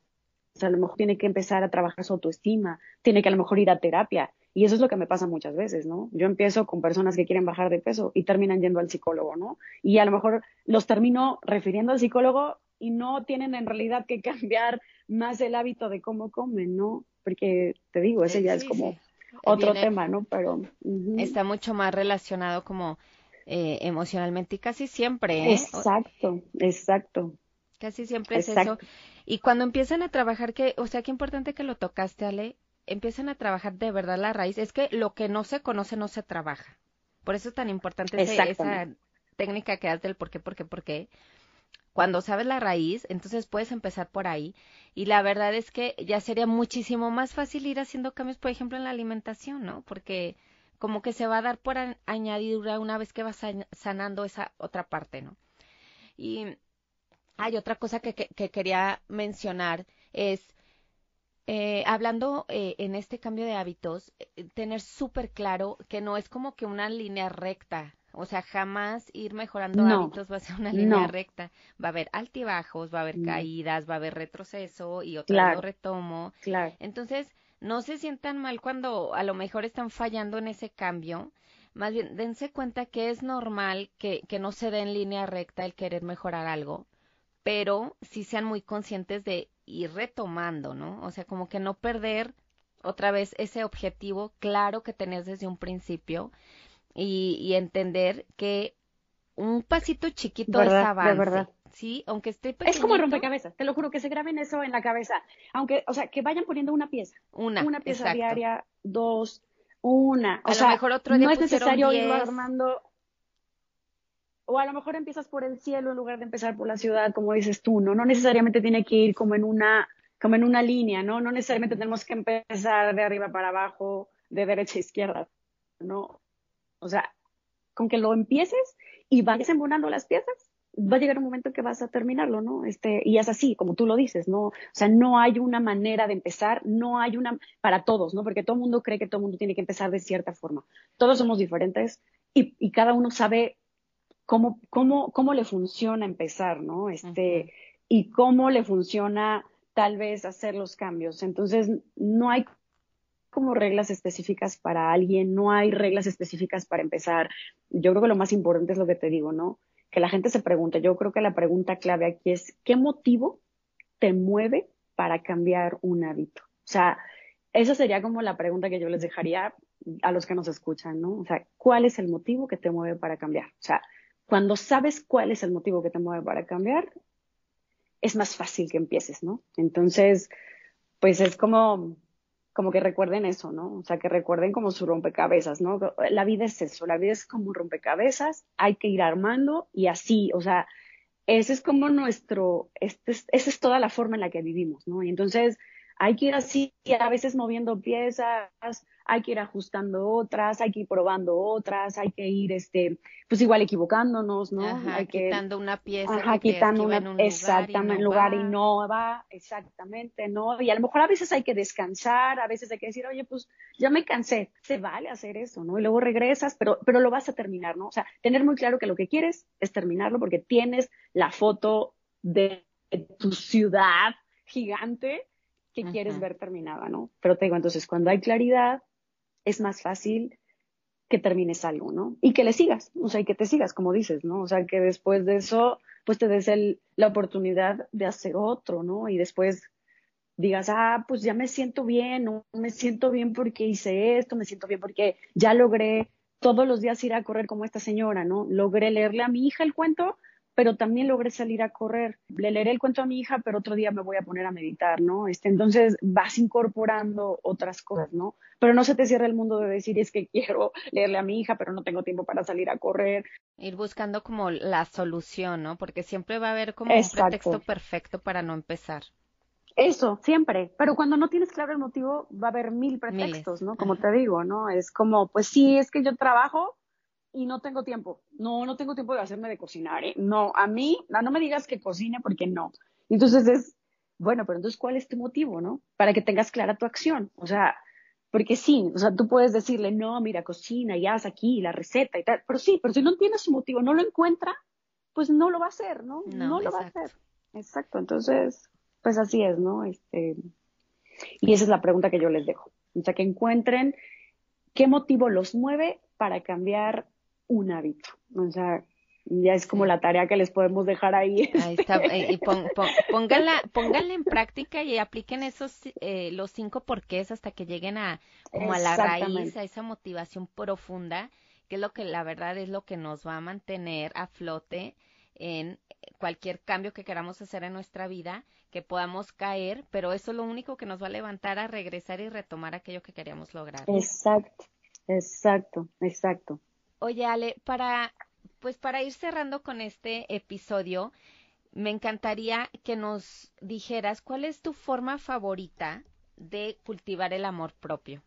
a lo mejor tiene que empezar a trabajar su autoestima, tiene que a lo mejor ir a terapia. Y eso es lo que me pasa muchas veces, ¿no? Yo empiezo con personas que quieren bajar de peso y terminan yendo al psicólogo, ¿no? Y a lo mejor los termino refiriendo al psicólogo y no tienen en realidad que cambiar más el hábito de cómo comen, ¿no? Porque te digo, ese ya es como otro tema, ¿no? Pero está mucho más relacionado como eh, emocionalmente y casi siempre. ¿eh? Exacto, exacto. Casi siempre es eso. Y cuando empiezan a trabajar, que, o sea, qué importante que lo tocaste, Ale, empiezan a trabajar de verdad la raíz. Es que lo que no se conoce no se trabaja. Por eso es tan importante esa técnica que das del por qué, por qué, por qué. Cuando sabes la raíz, entonces puedes empezar por ahí. Y la verdad es que ya sería muchísimo más fácil ir haciendo cambios, por ejemplo, en la alimentación, ¿no? Porque como que se va a dar por añadidura una vez que vas sanando esa otra parte, ¿no? Y hay otra cosa que, que, quería mencionar, es eh, hablando eh, en este cambio de hábitos, eh, tener súper claro que no es como que una línea recta, o sea, jamás ir mejorando hábitos va a ser una línea recta. Va a haber altibajos, va a haber mm. caídas, va a haber retroceso y otra vez lo retomo. Claro. Entonces, no se sientan mal cuando a lo mejor están fallando en ese cambio. Más bien, dense cuenta que es normal que, que no se dé en línea recta el querer mejorar algo pero sí sean muy conscientes de ir retomando, ¿no? O sea, como que no perder otra vez ese objetivo claro que tenés desde un principio y, entender que un pasito chiquito es avance. verdad. Sí, aunque esté Es como rompecabezas, te lo juro, que se graben eso en la cabeza. Aunque, o sea, que vayan poniendo una pieza. Una. Una pieza diaria, dos, una. O a sea, lo mejor otro día no es necesario ir armando o a lo mejor empiezas por el cielo en lugar de empezar por la ciudad, como dices tú, ¿no? No necesariamente tiene que ir como en una, como en una línea, ¿no? No necesariamente tenemos que empezar de arriba para abajo, de derecha a izquierda, ¿no? O sea, con que lo empieces y vayas embonando las piezas, va a llegar un momento que vas a terminarlo, ¿no? Este, y es así, como tú lo dices, ¿no? O sea, no hay una manera de empezar, no hay una para todos, ¿no? Porque todo el mundo cree que todo el mundo tiene que empezar de cierta forma. Todos somos diferentes y, y cada uno sabe cómo, cómo, cómo le funciona empezar, ¿no? Este, y cómo le funciona tal vez hacer los cambios. Entonces, no hay como reglas específicas para alguien, no hay reglas específicas para empezar. Yo creo que lo más importante es lo que te digo, ¿no? Que la gente se pregunte. Yo creo que la pregunta clave aquí es, ¿qué motivo te mueve para cambiar un hábito? O sea, esa sería como la pregunta que yo les dejaría a los que nos escuchan, ¿no? O sea, ¿cuál es el motivo que te mueve para cambiar? O sea, cuando sabes cuál es el motivo que te mueve para cambiar, es más fácil que empieces, ¿no? Entonces, pues es como, como que recuerden eso, ¿no? O sea, que recuerden como su rompecabezas, ¿no? La vida es eso, la vida es como un rompecabezas, hay que ir armando y así, o sea, ese es como nuestro, este esa es toda la forma en la que vivimos, ¿no? Y entonces hay que ir así, a veces moviendo piezas, hay que ir ajustando otras, hay que ir probando otras, hay que ir, este, pues igual equivocándonos, ¿no? hay que, quitando una pieza. Ajá, quitando una, en exactamente, lugar y no va, exactamente, ¿no? Y a lo mejor a veces hay que descansar, a veces hay que decir, oye, pues ya me cansé, se vale hacer eso, ¿no? Y luego regresas, pero, pero lo vas a terminar, ¿no? O sea, tener muy claro que lo que quieres es terminarlo porque tienes la foto de tu ciudad gigante que quieres ver terminada, ¿no? Pero te digo, entonces, cuando hay claridad, es más fácil que termines algo, ¿no? Y que le sigas, o sea, y que te sigas, como dices, ¿no? O sea, que después de eso, pues te des el, la oportunidad de hacer otro, ¿no? Y después digas, ah, pues ya me siento bien, no me siento bien porque hice esto, me siento bien porque ya logré todos los días ir a correr como esta señora, ¿no? Logré leerle a mi hija el cuento pero también logré salir a correr. Le leeré el cuento a mi hija, pero otro día me voy a poner a meditar, ¿no? Este, entonces vas incorporando otras cosas, ¿no? Pero no se te cierra el mundo de decir, es que quiero leerle a mi hija, pero no tengo tiempo para salir a correr. Ir buscando como la solución, ¿no? Porque siempre va a haber como un pretexto perfecto para no empezar. Eso, siempre. Pero cuando no tienes claro el motivo, va a haber mil pretextos, ¿no? Como te digo, ¿no? Es como, pues sí, es que yo trabajo, y no tengo tiempo. No, no tengo tiempo de hacerme de cocinar, ¿eh? No, a mí, no, me digas que cocine porque no. Entonces es, bueno, pero entonces, ¿cuál es tu motivo, no? Para que tengas clara tu acción. O sea, Porque sí, o sea, tú puedes decirle, no, mira, cocina y haz aquí la receta y tal, pero sí, pero si no tiene su motivo, no lo encuentra, pues no lo va a hacer, ¿no? No, lo va a hacer. Exacto, entonces, pues así es, ¿no? Este, y esa es la pregunta que yo les dejo. O sea, que encuentren qué motivo los mueve para cambiar un hábito. O sea, ya es como la tarea que les podemos dejar ahí. Ahí está, eh, y pónganla, en práctica y apliquen esos eh, los cinco porqués hasta que lleguen a como a la raíz, a esa motivación profunda, que es lo que la verdad es lo que nos va a mantener a flote en cualquier cambio que queramos hacer en nuestra vida, que podamos caer, pero eso es lo único que nos va a levantar a regresar y retomar aquello que queríamos lograr. Exacto, exacto, exacto. Oye, Ale, para pues para ir cerrando con este episodio, me encantaría que nos dijeras cuál es tu forma favorita de cultivar el amor propio.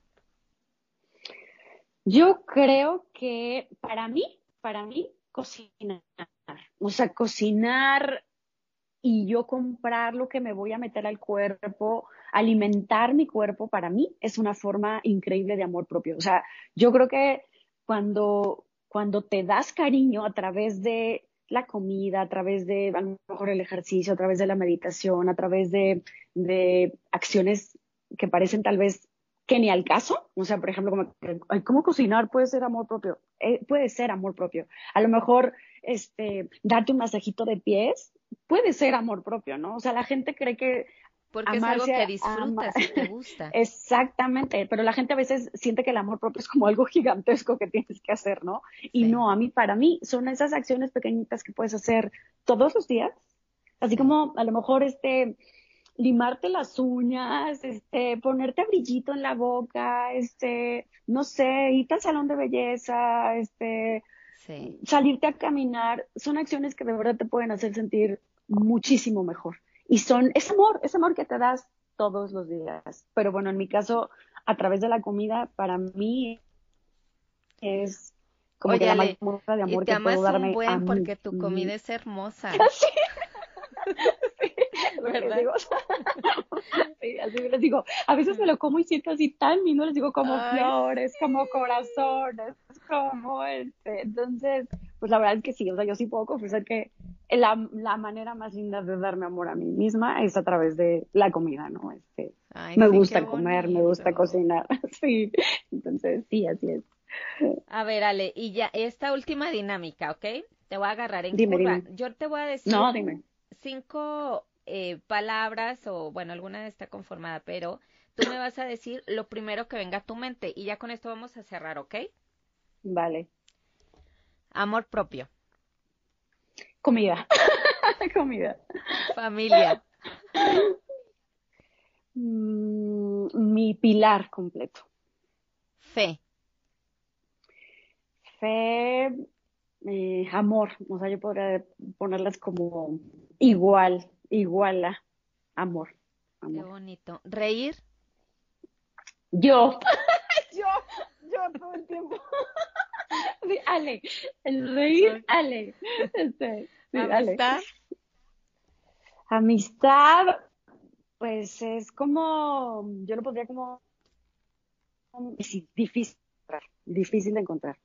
Yo creo que para mí, para mí, cocinar. O sea, cocinar y yo comprar lo que me voy a meter al cuerpo, alimentar mi cuerpo, para mí es una forma increíble de amor propio. O sea, yo creo que cuando, cuando te das cariño a través de la comida, a través de a lo mejor el ejercicio, a través de la meditación, a través de, acciones que parecen tal vez que ni al caso, o sea, por ejemplo, como, ¿cómo cocinar puede ser amor propio? Eh, puede ser amor propio. A lo mejor, este, darte un masajito de pies puede ser amor propio, ¿no? O sea, la gente cree que porque es algo que disfrutas y te gusta. Exactamente, pero la gente a veces siente que el amor propio es como algo gigantesco que tienes que hacer, ¿no? Y no, a mí, para mí, son esas acciones pequeñitas que puedes hacer todos los días, así como a lo mejor este limarte las uñas, este, ponerte brillito en la boca, este, no sé, irte al salón de belleza, este, salirte a caminar, son acciones que de verdad te pueden hacer sentir muchísimo mejor. Y son, es amor, es amor que te das todos los días. Pero bueno, en mi caso, a través de la comida, para mí es como Oye, que la muestra de amor y te que puedo darme un buen porque tu comida es hermosa. ¿verdad? Digo, sí, así les digo, a veces me lo como y siento así tan lindo, les digo como flores, como corazones, como este, entonces, pues la verdad es que sí, o sea, yo sí puedo confesar que la, la manera más linda de darme amor a mí misma es a través de la comida, ¿no? Este, me gusta comer, me gusta cocinar, sí, entonces sí, así es. A ver, Ale, y ya, esta última dinámica, ¿ok? Te voy a agarrar en curva. Yo te voy a decir no, dime. cinco eh, palabras o, bueno, alguna está conformada, pero tú me vas a decir lo primero que venga a tu mente y ya con esto vamos a cerrar, ¿ok? Vale. Amor propio. Comida. Comida. Familia. Mm, mi pilar completo. Fe. Fe, eh, amor. O sea, yo podría ponerlas como igual iguala amor, Qué bonito. ¿Reír? Yo, yo, yo todo el tiempo. Ale, el reír, Ale. Este, ¿Amistad? Amistad, pues es como, yo lo podría como difícil, difícil de encontrar.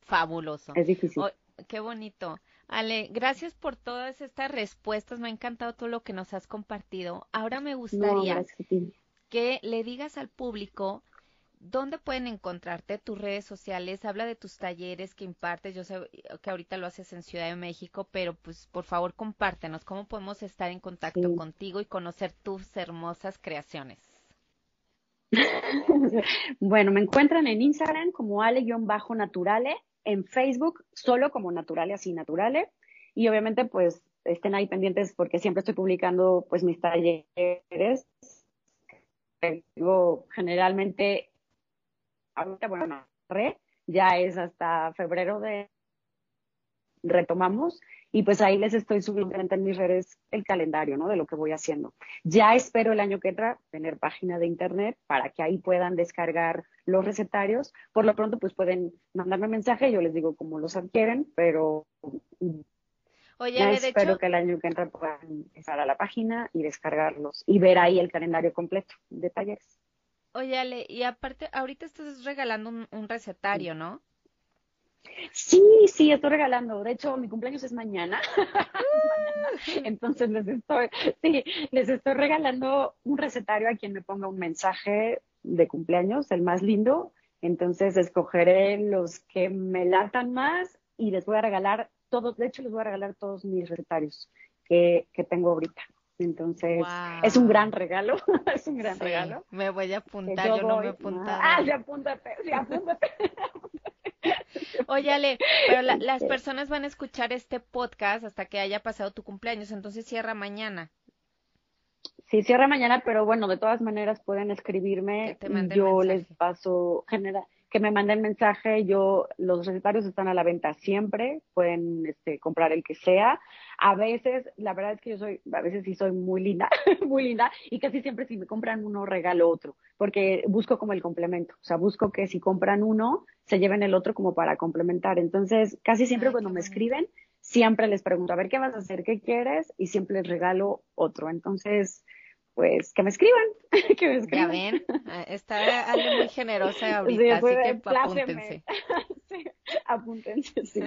Fabuloso. Es difícil. qué bonito. Ale, gracias por todas estas respuestas. Me ha encantado todo lo que nos has compartido. Ahora me gustaría que le digas al público dónde pueden encontrarte tus redes sociales. Habla de tus talleres que impartes. Yo sé que ahorita lo haces en Ciudad de México, pero pues por favor compártenos cómo podemos estar en contacto contigo y conocer tus hermosas creaciones. bueno, me encuentran en Instagram como ale-naturale en Facebook solo como Naturales y Naturales. Y obviamente, pues, estén ahí pendientes porque siempre estoy publicando, pues, mis talleres. Digo, generalmente, ahorita, bueno, no, ya es hasta febrero de retomamos y pues ahí les estoy subiendo en mis redes el calendario, ¿no? De lo que voy haciendo. Ya espero el año que entra tener página de internet para que ahí puedan descargar los recetarios. Por lo pronto, pues pueden mandarme mensaje, yo les digo cómo los adquieren, pero Oye, ya espero que el año que entra puedan estar a la página y descargarlos y ver ahí el calendario completo de talleres. Oye, Ale, y aparte, ahorita estás regalando un, recetario, ¿no? Sí, sí, estoy regalando. De hecho, mi cumpleaños es mañana. Entonces les estoy, sí, les estoy regalando un recetario a quien me ponga un mensaje de cumpleaños, el más lindo. Entonces escogeré los que me latan más y les voy a regalar todos, de hecho les voy a regalar todos mis recetarios que, que tengo ahorita. Entonces, es un gran regalo, es un gran regalo. Me voy a apuntar, yo, no me he apuntado. Ah, sí, apúntate, sí, apúntate. Óyale, pero las personas van a escuchar este podcast hasta que haya pasado tu cumpleaños, entonces cierra mañana. Sí, cierra mañana, pero bueno, de todas maneras pueden escribirme yo les paso, genera, que me manden mensaje, yo, los recetarios están a la venta siempre, pueden este, comprar el que sea. A veces, la verdad es que yo soy, a veces sí soy muy linda, muy linda, y casi siempre si me compran uno, regalo otro, porque busco como el complemento, o sea, busco que si compran uno, se lleven el otro como para complementar. Entonces, casi siempre cuando me escriben, siempre les pregunto, a ver, ¿qué vas a hacer? ¿Qué quieres? Y siempre les regalo otro. Entonces, pues que me escriban, que me escriban. Ya ven, ah, está algo muy generosa ahorita, así que apúntense. sí, apúntense, sí.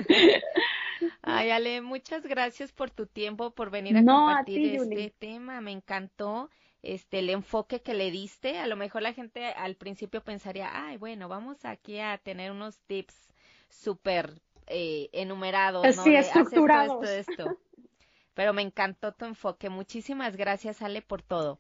Ay, Ale, muchas gracias por tu tiempo, por venir a compartir este tema, me encantó este el enfoque que le diste. A lo mejor la gente al principio pensaría, ay, bueno, vamos aquí a tener unos tips súper eh, enumerados, ¿no? Estructurados. esto, esto. Pero me encantó tu enfoque. Muchísimas gracias, Ale, por todo.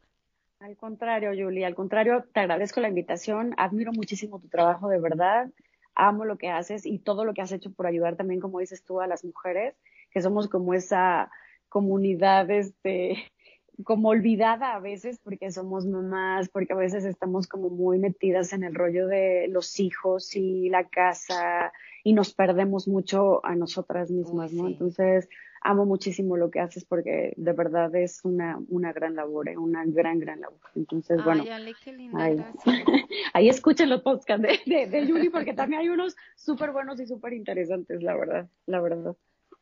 Al contrario, Julie, al contrario, te agradezco la invitación. Admiro muchísimo tu trabajo, de verdad. Amo lo que haces y todo lo que has hecho por ayudar también, como dices tú, a las mujeres, que somos como esa comunidad, este, como olvidada a veces porque somos mamás, porque a veces estamos como muy metidas en el rollo de los hijos y la casa y nos perdemos mucho a nosotras mismas, ¿no? Entonces, amo muchísimo lo que haces porque de verdad es una, una gran labor, ¿eh? una gran, gran labor. Entonces, bueno, ahí, ahí, escuchen los podcasts de, de, Yuli porque también hay unos súper buenos y súper interesantes, la verdad, la verdad.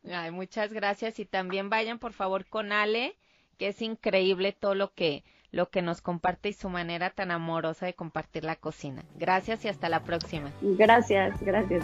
Ay, muchas gracias y también vayan por favor con Ale, que es increíble todo lo que lo que nos comparte y su manera tan amorosa de compartir la cocina. Gracias y hasta la próxima. Gracias, gracias.